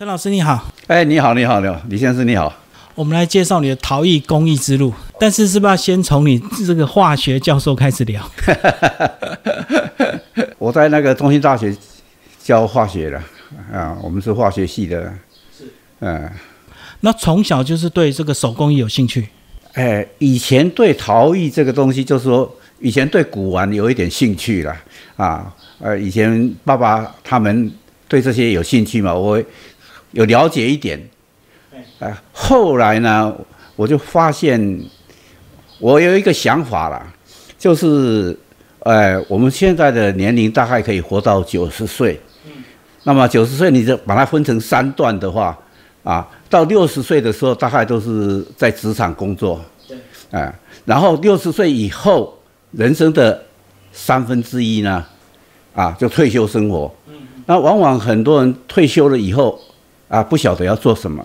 陈老师你好，哎，你好，你好，你好，李先生你好。我们来介绍你的陶艺工艺之路，但是是不是要先从你这个化学教授开始聊？我在那个中心大学教化学的啊，我们是化学系的。是。嗯，那从小就是对这个手工艺有兴趣？哎，以前对陶艺这个东西，就是说以前对古玩有一点兴趣了啊。呃，以前爸爸他们对这些有兴趣嘛，我有了解一点。哎，后来呢，我就发现我有一个想法了，就是，哎，我们现在的年龄大概可以活到九十岁。嗯。那么九十岁，你就把它分成三段的话，啊，到六十岁的时候，大概都是在职场工作。对。哎，然后六十岁以后，人生的三分之一呢，啊，就退休生活。嗯。那往往很多人退休了以后，啊，不晓得要做什么。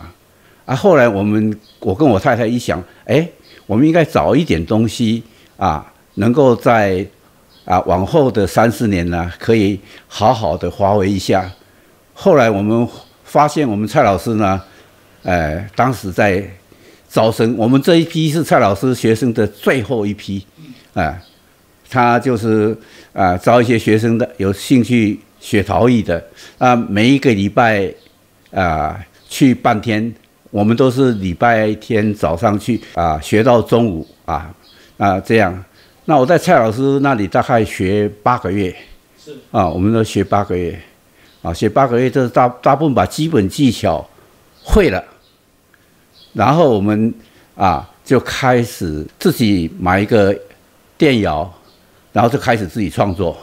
啊，后来我们我跟我太太一想，哎，我们应该找一点东西啊，能够在啊往后的三四年呢，可以好好的发挥一下。后来我们发现，我们蔡老师呢，哎，当时在招生，我们这一批是蔡老师学生的最后一批，啊，他就是啊招一些学生的有兴趣学陶艺的啊，每一个礼拜啊去半天。我们都是礼拜天早上去啊，学到中午啊啊这样。那我在蔡老师那里大概学八个月，是啊，我们都学八个月，啊，学八个月，就是大大部分把基本技巧会了，然后我们啊就开始自己买一个电窑，然后就开始自己创作。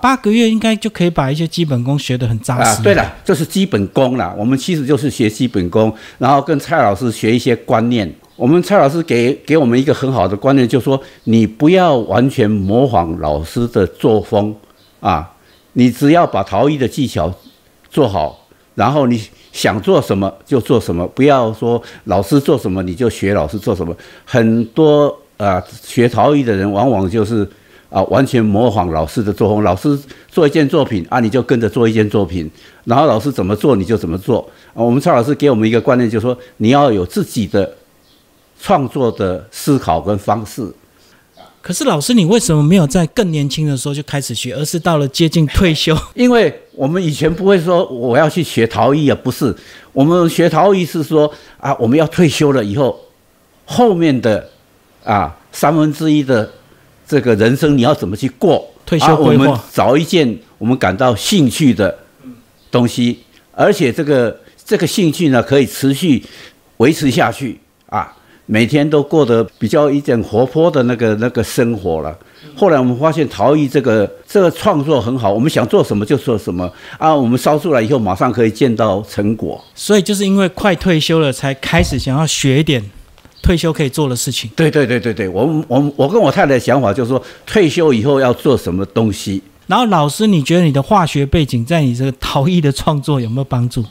八个月应该就可以把一些基本功学得很扎实。啊，对了，这是基本功了。我们其实就是学基本功，然后跟蔡老师学一些观念。我们蔡老师给给我们一个很好的观念，就是说你不要完全模仿老师的作风啊，你只要把陶艺的技巧做好，然后你想做什么就做什么，不要说老师做什么你就学老师做什么。很多啊，学陶艺的人往往就是。啊，完全模仿老师的作风，老师做一件作品啊，你就跟着做一件作品，然后老师怎么做你就怎么做。啊，我们蔡老师给我们一个观念，就是说你要有自己的创作的思考跟方式。可是老师，你为什么没有在更年轻的时候就开始学，而是到了接近退休？因为我们以前不会说我要去学陶艺啊，不是，我们学陶艺是说啊，我们要退休了以后，后面的啊三分之一的。这个人生你要怎么去过？退休我们，找一件我们感到兴趣的东西，而且这个这个兴趣呢，可以持续维持下去啊，每天都过得比较一点活泼的那个那个生活了。后来我们发现陶艺这个这个创作很好，我们想做什么就做什么啊，我们烧出来以后马上可以见到成果。所以就是因为快退休了，才开始想要学一点。退休可以做的事情，对对对对对，我我我跟我太太的想法就是说，退休以后要做什么东西。然后老师，你觉得你的化学背景在你这个陶艺的创作有没有帮助？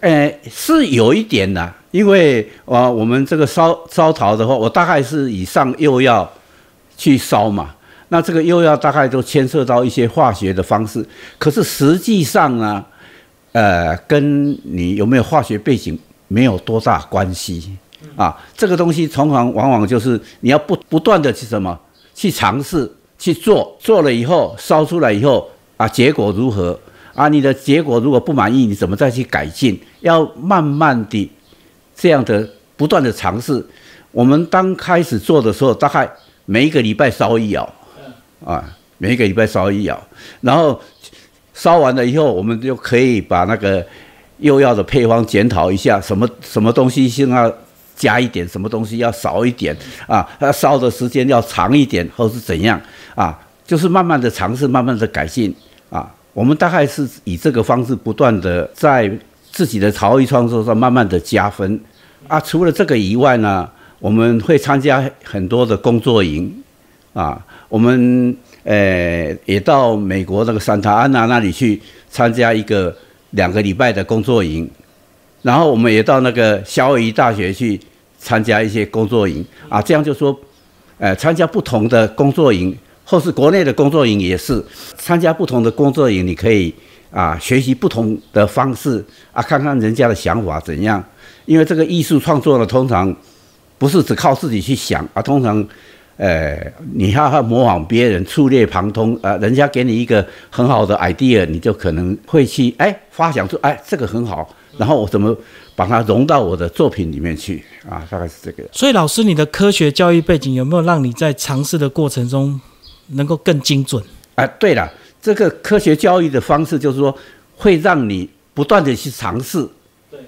呃，是有一点的，因为啊，我们这个烧烧陶的话，我大概是以上又要去烧嘛，那这个又要大概都牵涉到一些化学的方式，可是实际上呢，呃，跟你有没有化学背景没有多大关系。啊，这个东西常常往往就是你要不不断的去什么去尝试去做，做了以后烧出来以后啊，结果如何啊？你的结果如果不满意，你怎么再去改进？要慢慢的这样的不断的尝试。我们刚开始做的时候，大概每一个礼拜烧一窑，啊，每一个礼拜烧一窑，然后烧完了以后，我们就可以把那个釉药的配方检讨一下，什么什么东西先要。加一点什么东西要少一点啊，它烧的时间要长一点，或是怎样啊？就是慢慢的尝试，慢慢的改进啊。我们大概是以这个方式不断的在自己的陶艺创作上慢慢的加分啊。除了这个以外呢，我们会参加很多的工作营啊。我们呃也到美国那个桑塔安娜那里去参加一个两个礼拜的工作营，然后我们也到那个夏威夷大学去。参加一些工作营啊，这样就说，呃，参加不同的工作营，或是国内的工作营也是参加不同的工作营，你可以啊，学习不同的方式啊，看看人家的想法怎样。因为这个艺术创作呢，通常不是只靠自己去想啊，通常，呃，你要要模仿别人，触类旁通啊，人家给你一个很好的 idea，你就可能会去哎发想出哎这个很好，然后我怎么把它融到我的作品里面去啊？大概是这个。所以，老师，你的科学教育背景有没有让你在尝试的过程中能够更精准？啊，对了，这个科学教育的方式就是说，会让你不断的去尝试，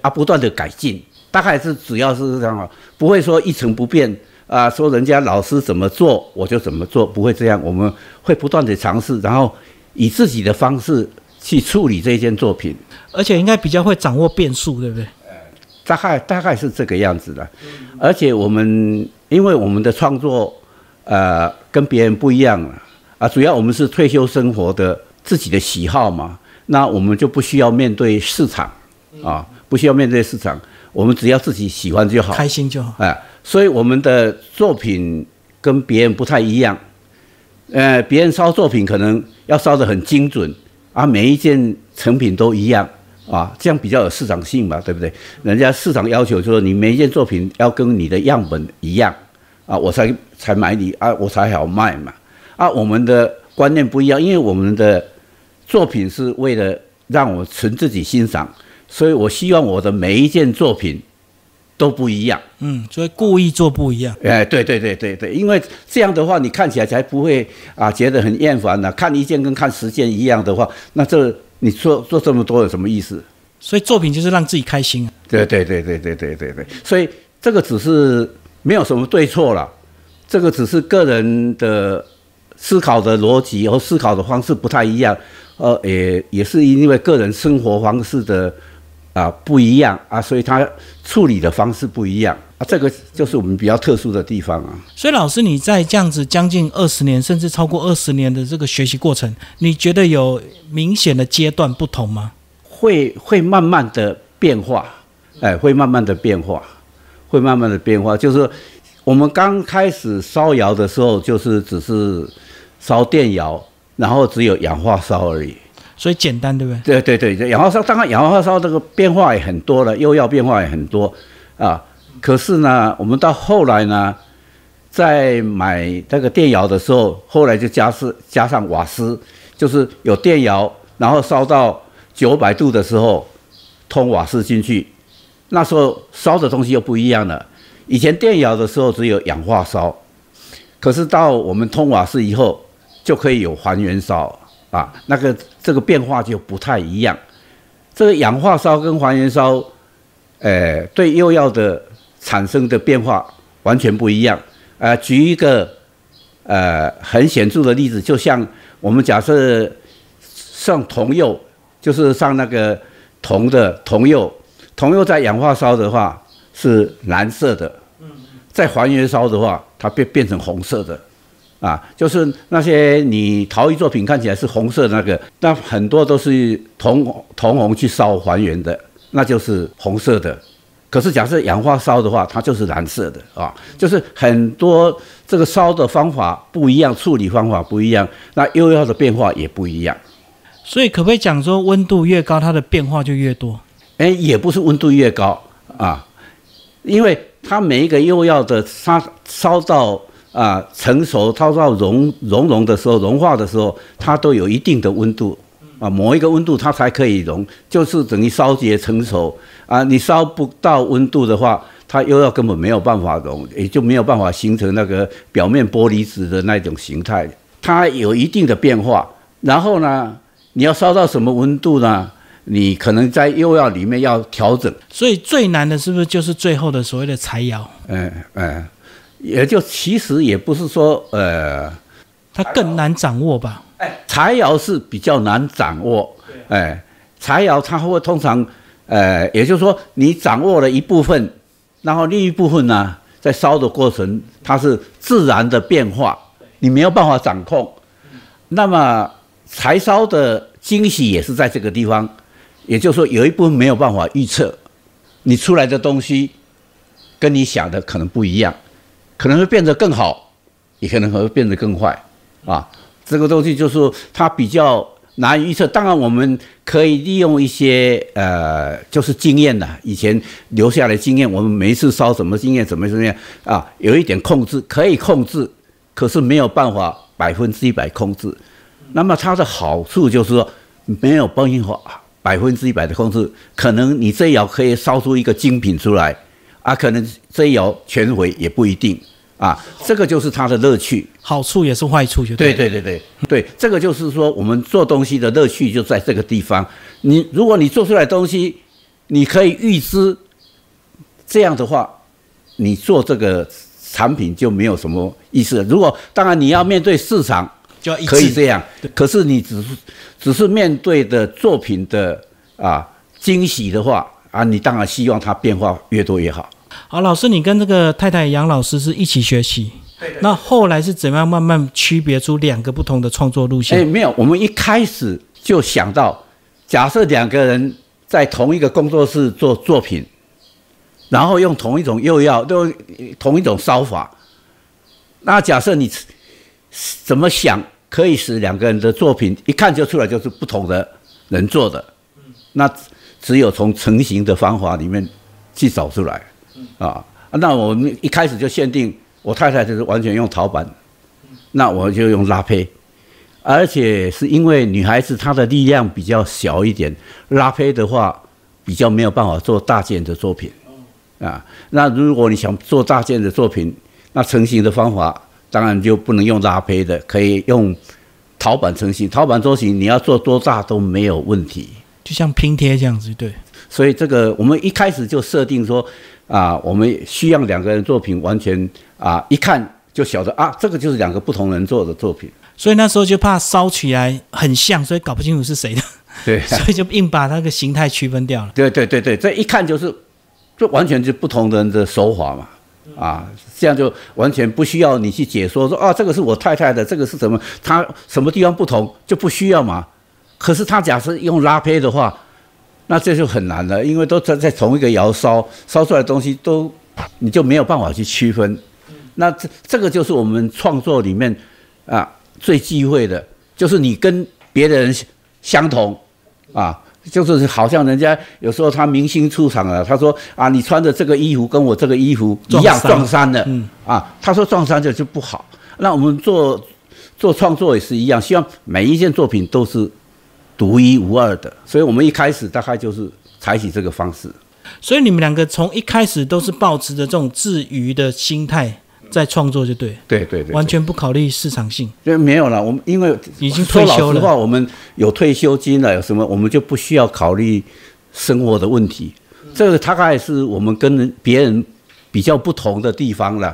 啊，不断的改进。大概是主要是这样啊，不会说一成不变啊，说人家老师怎么做我就怎么做，不会这样。我们会不断的尝试，然后以自己的方式去处理这件作品，而且应该比较会掌握变数，对不对？大概大概是这个样子的。而且我们因为我们的创作呃跟别人不一样了啊，主要我们是退休生活的自己的喜好嘛，那我们就不需要面对市场啊，不需要面对市场。我们只要自己喜欢就好，开心就好。哎，所以我们的作品跟别人不太一样。呃，别人烧作品可能要烧得很精准，啊，每一件成品都一样，啊，这样比较有市场性嘛，对不对？人家市场要求就是你每一件作品要跟你的样本一样，啊，我才才买你啊，我才好卖嘛。啊，我们的观念不一样，因为我们的作品是为了让我纯自己欣赏。所以我希望我的每一件作品都不一样。嗯，所以故意做不一样。哎，对对对对对，因为这样的话，你看起来才不会啊觉得很厌烦呢。看一件跟看十件一样的话，那这你做做这么多有什么意思？所以作品就是让自己开心。对对对对对对对对。所以这个只是没有什么对错了，这个只是个人的思考的逻辑和思考的方式不太一样。呃，也也是因为个人生活方式的。啊，不一样啊，所以它处理的方式不一样啊，这个就是我们比较特殊的地方啊。所以老师，你在这样子将近二十年，甚至超过二十年的这个学习过程，你觉得有明显的阶段不同吗？会会慢慢的变化，哎，会慢慢的变化，会慢慢的变化。就是我们刚开始烧窑的时候，就是只是烧电窑，然后只有氧化烧而已。所以简单，对不对？对对对，氧化烧当然氧化烧这个变化也很多了，又要变化也很多啊。可是呢，我们到后来呢，在买这个电窑的时候，后来就加是加上瓦斯，就是有电窑，然后烧到九百度的时候，通瓦斯进去，那时候烧的东西又不一样了。以前电窑的时候只有氧化烧，可是到我们通瓦斯以后，就可以有还原烧。啊，那个这个变化就不太一样。这个氧化烧跟还原烧，呃，对釉药的产生的变化完全不一样。呃，举一个呃很显著的例子，就像我们假设上铜釉，就是上那个铜的铜釉，铜釉在氧化烧的话是蓝色的，在还原烧的话，它变变成红色的。啊，就是那些你陶艺作品看起来是红色的那个，那很多都是铜铜红去烧还原的，那就是红色的。可是假设氧化烧的话，它就是蓝色的啊。就是很多这个烧的方法不一样，处理方法不一样，那釉料的变化也不一样。所以可不可以讲说，温度越高，它的变化就越多？哎，也不是温度越高啊，因为它每一个釉料的它烧到。啊，成熟、烧到熔熔融的时候，融化的时候，它都有一定的温度啊，某一个温度它才可以融，就是等于烧结成熟啊。你烧不到温度的话，它又要根本没有办法融，也就没有办法形成那个表面玻璃质的那种形态。它有一定的变化，然后呢，你要烧到什么温度呢？你可能在釉药里面要调整。所以最难的是不是就是最后的所谓的柴窑？嗯嗯。也就其实也不是说，呃，它更难掌握吧？哎，柴窑是比较难掌握。哎，柴窑它会通常，呃，也就是说你掌握了一部分，然后另一部分呢，在烧的过程它是自然的变化，你没有办法掌控。那么柴烧的惊喜也是在这个地方，也就是说有一部分没有办法预测，你出来的东西跟你想的可能不一样。可能会变得更好，也可能会变得更坏，啊，这个东西就是它比较难预测。当然，我们可以利用一些呃，就是经验的，以前留下来经验，我们每一次烧什么经验，怎么怎么样啊，有一点控制，可以控制，可是没有办法百分之一百控制。那么它的好处就是说，没有办法百分之一百的控制，可能你这窑可以烧出一个精品出来，啊，可能这一窑全毁也不一定。啊，这个就是它的乐趣，好处也是坏处，就对对对对对，这个就是说我们做东西的乐趣就在这个地方。你如果你做出来东西，你可以预知，这样的话，你做这个产品就没有什么意思。如果当然你要面对市场，就要可以这样，可是你只是只是面对的作品的啊惊喜的话啊，你当然希望它变化越多越好。好，老师，你跟这个太太杨老师是一起学习，那后来是怎么样慢慢区别出两个不同的创作路线？哎，没有，我们一开始就想到，假设两个人在同一个工作室做作品，然后用同一种釉药，都同一种烧法，那假设你怎么想，可以使两个人的作品一看就出来就是不同的人做的，那只有从成型的方法里面去找出来。啊，那我们一开始就限定我太太就是完全用陶板，那我就用拉胚，而且是因为女孩子她的力量比较小一点，拉胚的话比较没有办法做大件的作品，啊，那如果你想做大件的作品，那成型的方法当然就不能用拉胚的，可以用陶板成型，陶板做型你要做多大都没有问题，就像拼贴这样子，对。所以这个我们一开始就设定说。啊，我们需要两个人作品完全啊，一看就晓得啊，这个就是两个不同人做的作品。所以那时候就怕烧起来很像，所以搞不清楚是谁的。对，所以就硬把那个形态区分掉了。对对对对，这一看就是，就完全就不同人的手法嘛。啊，这样就完全不需要你去解说说啊，这个是我太太的，这个是什么？他什么地方不同就不需要嘛。可是他假设用拉胚的话。那这就很难了，因为都在在同一个窑烧烧出来的东西都，你就没有办法去区分。那这这个就是我们创作里面啊最忌讳的，就是你跟别人相同啊，就是好像人家有时候他明星出场了，他说啊你穿的这个衣服跟我这个衣服一样撞衫的，啊他说撞衫就就不好。那我们做做创作也是一样，希望每一件作品都是。独一无二的，所以我们一开始大概就是采取这个方式。所以你们两个从一开始都是保持着这种自娱的心态在创作，就对。对对对，完全不考虑市场性。就没有了，我们因为已经退休了。话，我们有退休金了，有什么我们就不需要考虑生活的问题。这个大概是我们跟别人比较不同的地方了，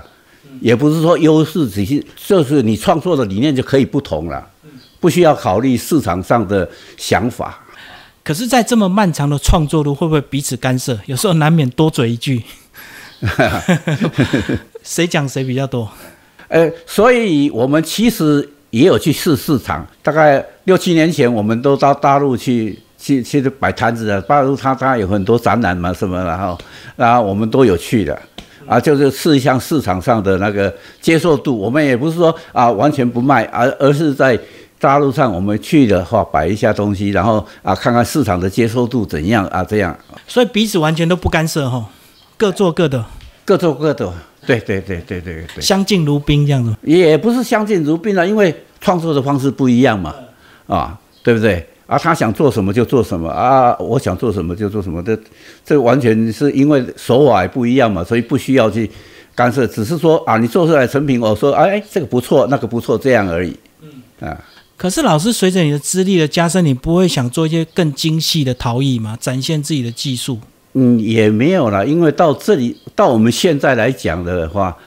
也不是说优势，只是就是你创作的理念就可以不同了。不需要考虑市场上的想法，可是，在这么漫长的创作路，会不会彼此干涉？有时候难免多嘴一句，谁讲谁比较多？呃，所以我们其实也有去试市场。大概六七年前，我们都到大陆去去去摆摊子的。大陆它它有很多展览嘛，什么然后然后我们都有去的啊，就是试一下市场上的那个接受度。我们也不是说啊完全不卖，而而是在。大陆上我们去的话，摆一下东西，然后啊，看看市场的接受度怎样啊，这样。所以彼此完全都不干涉哈，各做各的，各做各的。对对对对对对。相敬如宾这样子。也不是相敬如宾了，因为创作的方式不一样嘛，啊，对不对？啊，他想做什么就做什么啊，我想做什么就做什么，这这完全是因为手法不一样嘛，所以不需要去干涉，只是说啊，你做出来成品，我说哎，这个不错，那个不错，这样而已。嗯啊。可是，老师随着你的资历的加深，你不会想做一些更精细的陶艺吗？展现自己的技术？嗯，也没有了，因为到这里，到我们现在来讲的话，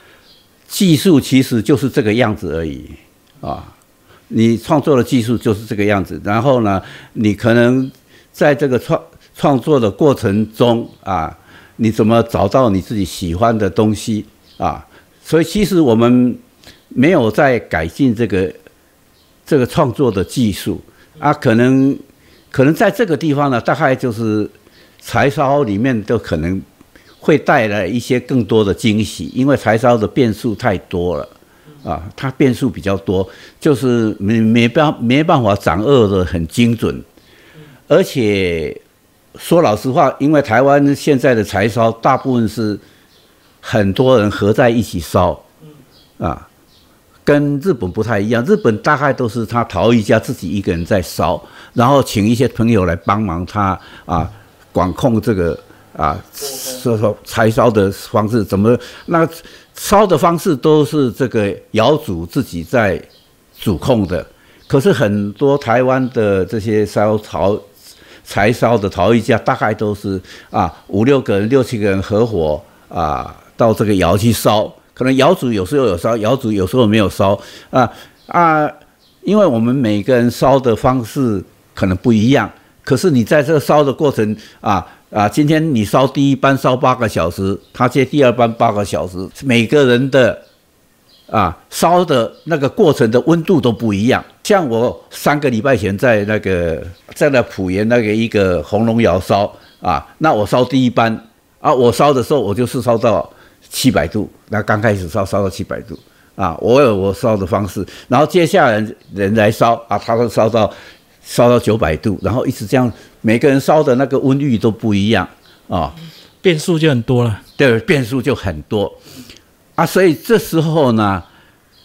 技术其实就是这个样子而已啊。你创作的技术就是这个样子，然后呢，你可能在这个创创作的过程中啊，你怎么找到你自己喜欢的东西啊？所以，其实我们没有在改进这个。这个创作的技术啊，可能可能在这个地方呢，大概就是柴烧里面都可能会带来一些更多的惊喜，因为柴烧的变数太多了啊，它变数比较多，就是没没办没办法掌握的很精准，而且说老实话，因为台湾现在的柴烧大部分是很多人合在一起烧，啊，跟日本不太一样，日本大概都是他陶艺家自己一个人在烧，然后请一些朋友来帮忙他啊，管控这个啊，说说柴烧的方式怎么那。烧的方式都是这个窑主自己在主控的，可是很多台湾的这些烧陶柴烧的陶艺家，大概都是啊五六个人、六七个人合伙啊到这个窑去烧，可能窑主有时候有烧，窑主有时候没有烧啊啊，因为我们每个人烧的方式可能不一样，可是你在这烧的过程啊。啊，今天你烧第一班烧八个小时，他接第二班八个小时，每个人的啊烧的那个过程的温度都不一样。像我三个礼拜前在那个在那浦沿那个一个红龙窑烧啊，那我烧第一班啊，我烧的时候我就是烧到七百度，那刚开始烧烧到七百度啊，我有我烧的方式，然后接下来人来烧啊，他都烧到。烧到九百度，然后一直这样，每个人烧的那个温率都不一样啊，变数就很多了。对，变数就很多啊，所以这时候呢，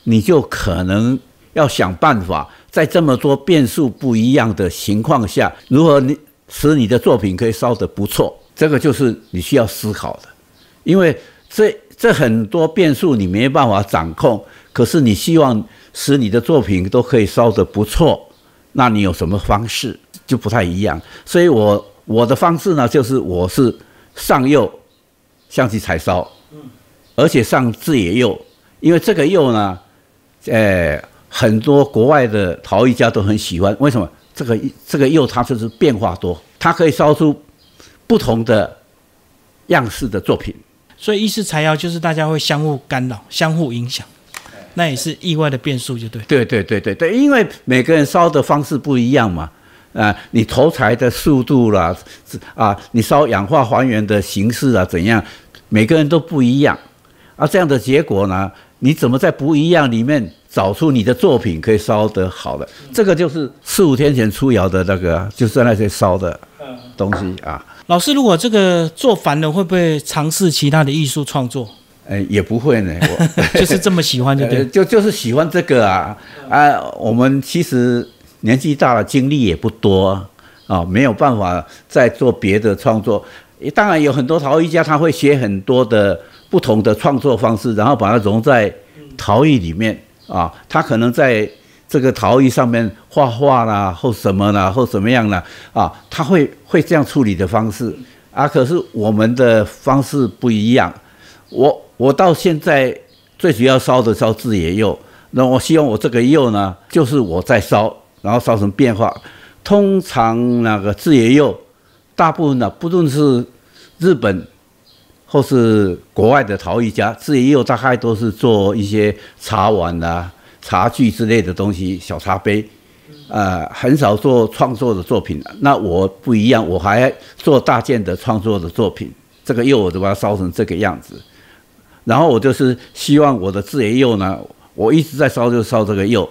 你就可能要想办法，在这么多变数不一样的情况下，如何你使你的作品可以烧得不错，这个就是你需要思考的，因为这这很多变数你没办法掌控，可是你希望使你的作品都可以烧得不错。那你有什么方式就不太一样，所以我我的方式呢，就是我是上釉，象棋柴烧，而且上制野釉，因为这个釉呢，呃，很多国外的陶艺家都很喜欢。为什么？这个这个釉它就是变化多，它可以烧出不同的样式的作品。所以意式柴窑就是大家会相互干扰、相互影响。那也是意外的变数，就对。对对对对对，因为每个人烧的方式不一样嘛，啊，你投材的速度啦，啊，你烧氧化还原的形式啊，怎样，每个人都不一样，啊，这样的结果呢，你怎么在不一样里面找出你的作品可以烧得好的？这个就是四五天前出窑的那个，就是那些烧的东西啊。老师，如果这个做烦了，会不会尝试其他的艺术创作？呃，也不会呢，我 就是这么喜欢，就对，就就是喜欢这个啊啊！我们其实年纪大了，精力也不多啊，没有办法再做别的创作。当然有很多陶艺家，他会写很多的不同的创作方式，然后把它融在陶艺里面啊。他可能在这个陶艺上面画画啦，或什么啦，或怎么样啦啊，他会会这样处理的方式啊。可是我们的方式不一样，我。我到现在最主要烧的烧制野釉，那我希望我这个釉呢，就是我在烧，然后烧成变化。通常那个制野釉，大部分的不论是日本或是国外的陶艺家，制野釉大概都是做一些茶碗啊、茶具之类的东西，小茶杯，呃，很少做创作的作品。那我不一样，我还做大件的创作的作品。这个釉我就把它烧成这个样子。然后我就是希望我的制野釉呢，我一直在烧就烧这个釉，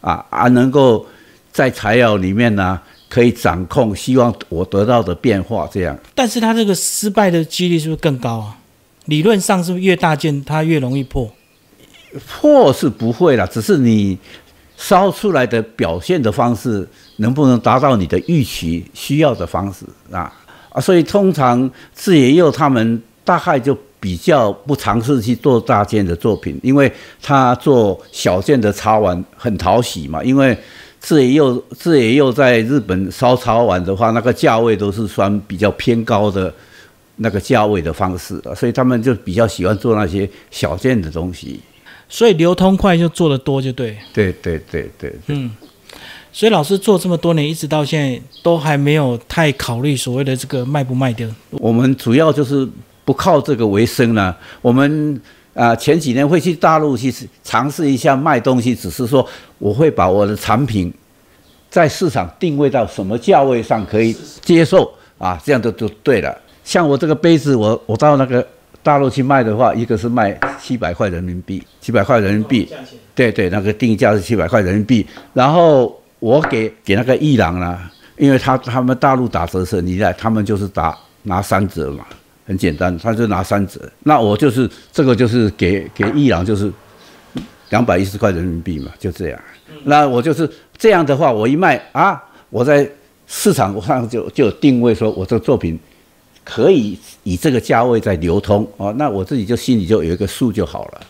啊啊，能够在材料里面呢可以掌控，希望我得到的变化这样。但是它这个失败的几率是不是更高啊？理论上是不是越大件它越容易破？破是不会了，只是你烧出来的表现的方式能不能达到你的预期需要的方式啊啊，所以通常制野佑他们大概就。比较不尝试去做大件的作品，因为他做小件的茶碗很讨喜嘛。因为制野釉，制野佑在日本烧茶碗的话，那个价位都是算比较偏高的那个价位的方式，所以他们就比较喜欢做那些小件的东西。所以流通快就做的多就对。对对对对。嗯，所以老师做这么多年，一直到现在都还没有太考虑所谓的这个卖不卖掉。我们主要就是。不靠这个为生呢？我们啊前几年会去大陆去尝试一下卖东西，只是说我会把我的产品在市场定位到什么价位上可以接受啊，这样就就对了。像我这个杯子，我我到那个大陆去卖的话，一个是卖七百块人民币，七百块人民币，对对，那个定价是七百块人民币。然后我给给那个伊朗呢，因为他他们大陆打折是你在，他们就是打拿三折嘛，很简单，他就拿三折。那我就是这个就是给给伊朗就是两百一十块人民币嘛，就这样。那我就是这样的话，我一卖啊，我在市场上就就定位说，我这个作品可以以这个价位在流通哦，那我自己就心里就有一个数就好了。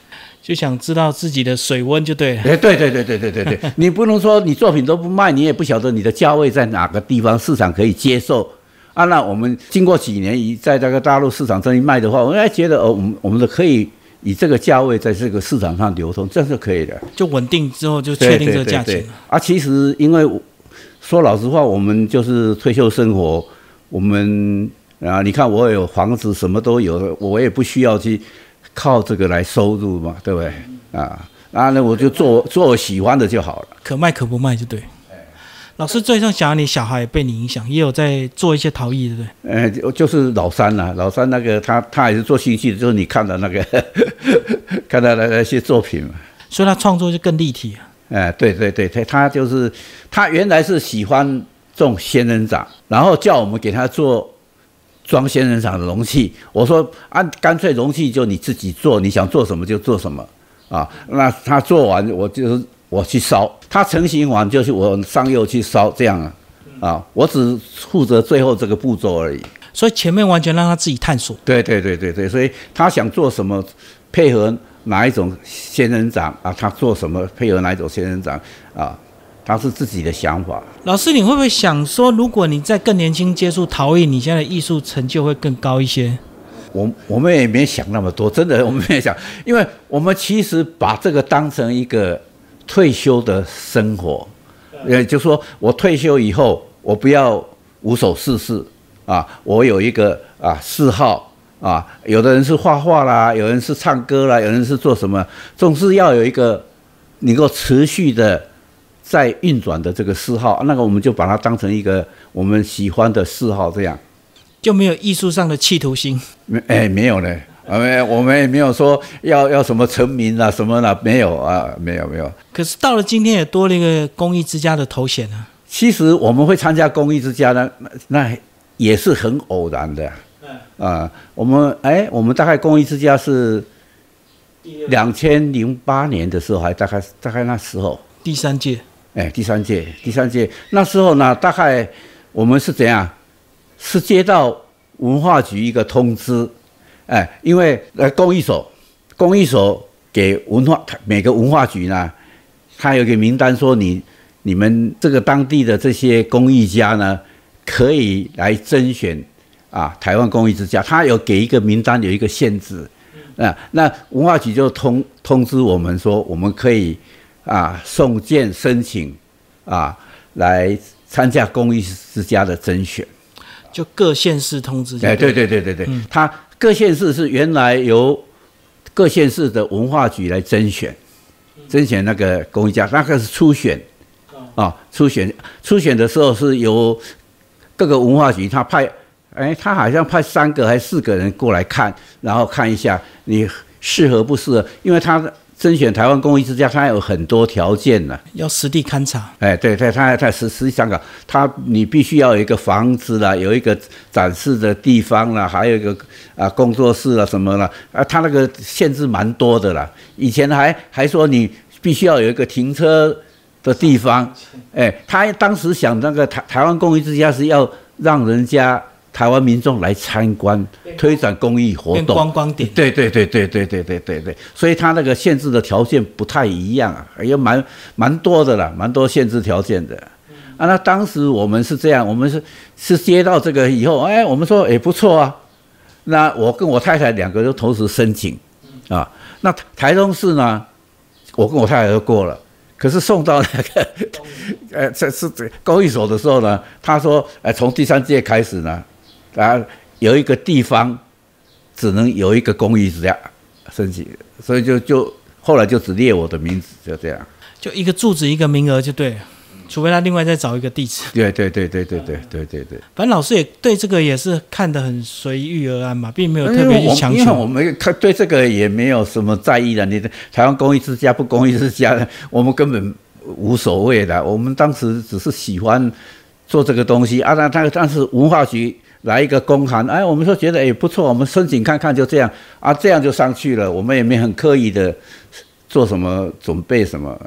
就想知道自己的水温就对了。哎，对对对对对对对，你不能说你作品都不卖，你也不晓得你的价位在哪个地方市场可以接受啊。那我们经过几年以在这个大陆市场这里卖的话，我还觉得哦，我们我们的可以以这个价位在这个市场上流通，这是可以的。就稳定之后就确定这个价钱啊，其实因为我说老实话，我们就是退休生活，我们啊，你看我有房子，什么都有，我也不需要去靠这个来收入嘛，对不对？啊，然后呢，我就做做我喜欢的就好了。可卖可不卖就对。老师最终想要你小孩被你影响，也有在做一些陶艺，对不对？呃，就就是老三啦、老三那个他他也是做兴趣的，就是你看的那个 看到的那些作品嘛。所以他创作就更立体啊。哎，对对对，他他就是他原来是喜欢种仙人掌，然后叫我们给他做装仙人掌的容器。我说啊，干脆容器就你自己做，你想做什么就做什么啊。那他做完，我就是我去烧，他成型完就是我上釉去烧，这样啊啊，我只负责最后这个步骤而已。所以前面完全让他自己探索。对对对对对，所以他想做什么，配合哪一种仙人掌啊，他做什么配合哪一种仙人掌啊，他是自己的想法。老师，你会不会想说，如果你在更年轻接触陶艺，你现在的艺术成就会更高一些？我我们也没想那么多，真的我们没想，因为我们其实把这个当成一个退休的生活，也就是说我退休以后，我不要无所事事啊，我有一个啊嗜好啊，有的人是画画啦，有人是唱歌啦，有人是做什么，总是要有一个能够持续的在运转的这个嗜好，那个我们就把它当成一个我们喜欢的嗜好这样。就没有艺术上的企图心。没哎，没有呢，啊，没，我们也没有说要要什么成名啊，什么啦，没有啊，没有没有。可是到了今天，也多了一个公益之家的头衔啊。其实我们会参加公益之家呢，那那也是很偶然的。啊，我们哎，我们大概公益之家是两千零八年的时候，还大概大概那时候，第三届，哎，第三届，第三届那时候呢，大概我们是怎样？是接到文化局一个通知，哎，因为呃公益所，公益所给文化每个文化局呢，他有个名单说你你们这个当地的这些公益家呢，可以来甄选啊台湾公益之家，他有给一个名单有一个限制，啊，那文化局就通通知我们说，我们可以啊送件申请啊来参加公益之家的甄选。就各县市通知。哎，对对对对对，他各县市是原来由各县市的文化局来甄选，甄选那个公益家，那个是初选，啊，初选初选的时候是由各个文化局他派，哎，他好像派三个还是四个人过来看，然后看一下你适合不适合，因为他甄选台湾公益之家，它有很多条件呢，要实地勘察。哎，对对，他他实实际上啊，他你必须要有一个房子啦，有一个展示的地方啦，还有一个啊工作室啊什么啦，啊，他那个限制蛮多的啦。以前还还说你必须要有一个停车的地方，哎，他当时想那个台台湾公益之家是要让人家台湾民众来参观，推展公益活动，观光点。对对对对对对对对对，所以它那个限制的条件不太一样啊，也蛮蛮多的啦，蛮多限制条件的。啊，那当时我们是这样，我们是是接到这个以后，哎，我们说也不错啊。那我跟我太太两个都同时申请，啊，那台中市呢，我跟我太太都过了，可是送到那个，呃，这是这公益所的时候呢，他说，呃，从第三届开始呢，啊，有一个地方只能有一个公益之家申请，所以就就后来就只列我的名字，就这样。就一个住址一个名额就对了。除非他另外再找一个地址。对对对对对对对对对。反正老师也对这个也是看得很随遇而安嘛，并没有特别去强因为我。们看对这个也没有什么在意的，你的台湾公益之家不公益之家，我们根本无所谓的。我们当时只是喜欢做这个东西啊，那那但是文化局来一个公函，哎，我们说觉得哎不错，我们申请看看，就这样啊，这样就上去了，我们也没很刻意的做什么准备什么。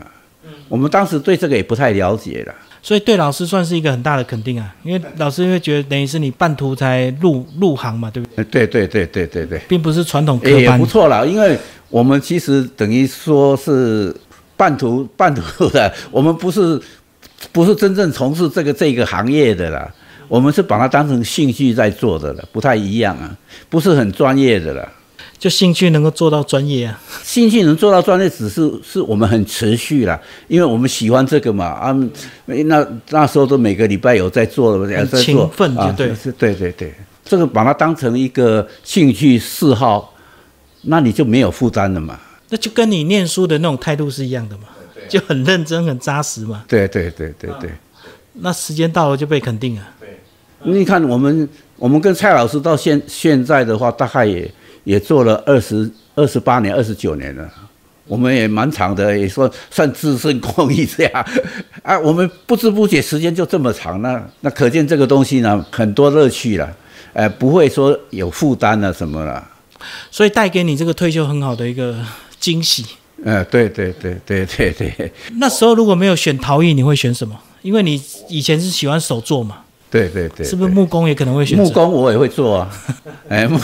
我们当时对这个也不太了解了。所以对老师算是一个很大的肯定啊，因为老师会觉得等于是你半途才入入行嘛，对不对？呃对对对对对对。并不是传统科也不错啦，因为我们其实等于说是半途 半途的，我们不是不是真正从事这个这个行业的啦，我们是把它当成兴趣在做的了，不太一样啊，不是很专业的了。就兴趣能够做到专业啊。兴趣能做到专业，只是是我们很持续啦，因为我们喜欢这个嘛啊，那那时候都每个礼拜有在做的，有很在做勤奋就啊，对是，对对对，这个把它当成一个兴趣嗜好，那你就没有负担了嘛。那就跟你念书的那种态度是一样的嘛，就很认真、很扎实嘛。对对对对对，那时间到了就被肯定了。你看我们我们跟蔡老师到现现在的话，大概也也做了二十二十八年、二十九年了。我们也蛮长的，也说算资深公益这样 啊。我们不知不觉时间就这么长，了那可见这个东西呢，很多乐趣了，呃，不会说有负担了什么了。所以带给你这个退休很好的一个惊喜。呃，对对对对对对那时候如果没有选陶艺，你会选什么？因为你以前是喜欢手作嘛，对对对，是不是木工也可能会选择？木工我也会做啊，哎，木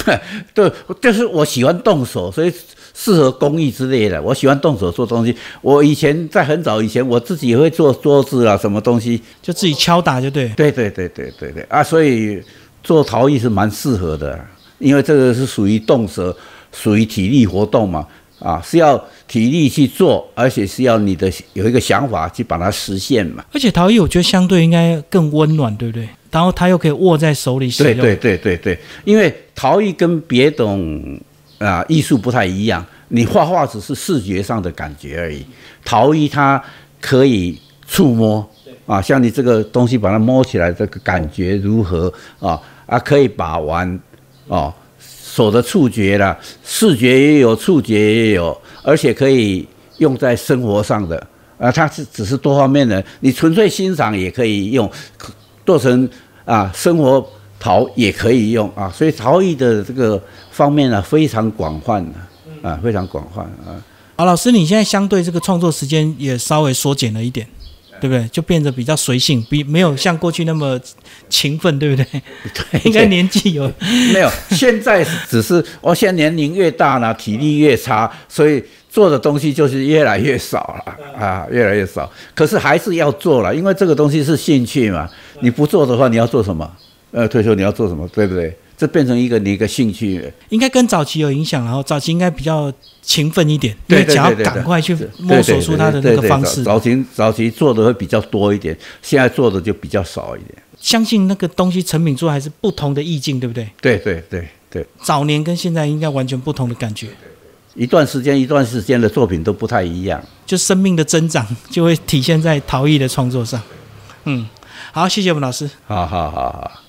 对，就是我喜欢动手，所以适合工艺之类的。我喜欢动手做东西。我以前在很早以前，我自己也会做桌子啊，什么东西。就自己敲打就对。对对对对对对啊，所以做陶艺是蛮适合的，因为这个是属于动手，属于体力活动嘛。啊，是要体力去做，而且是要你的有一个想法去把它实现嘛。而且陶艺我觉得相对应该更温暖，对不对？然后它又可以握在手里使用。对对对对对，因为陶艺跟别种啊艺术不太一样，你画画只是视觉上的感觉而已，陶艺它可以触摸啊，像你这个东西把它摸起来，这个感觉如何啊啊，可以把玩哦。手的触觉啦，视觉也有，触觉也有，而且可以用在生活上的啊，它是只是多方面的，你纯粹欣赏也可以用，做成啊生活陶也可以用啊，所以陶艺的这个方面呢非常广泛的啊，非常广泛啊。好，老师，你现在相对这个创作时间也稍微缩减了一点，对不对？就变得比较随性，比没有像过去那么勤奋，对不对？对，应该年纪有 没有？现在只是我现在年龄越大呢，体力越差，所以做的东西就是越来越少了啊，越来越少。可是还是要做了，因为这个东西是兴趣嘛。你不做的话，你要做什么？呃，退休你要做什么？对不对？这变成一个你一个兴趣。应该跟早期有影响，然后早期应该比较勤奋一点，因对为想要赶快去摸索出它的那个方式。早早期早期做的会比较多一点，现在做的就比较少一点。相信那个东西成品出还是不同的意境，对不对？对对对对，早年跟现在应该完全不同的感觉，一段时间一段时间的作品都不太一样。就生命的增长 就会体现在陶艺的创作上。嗯，好，谢谢我们老师。好好好好。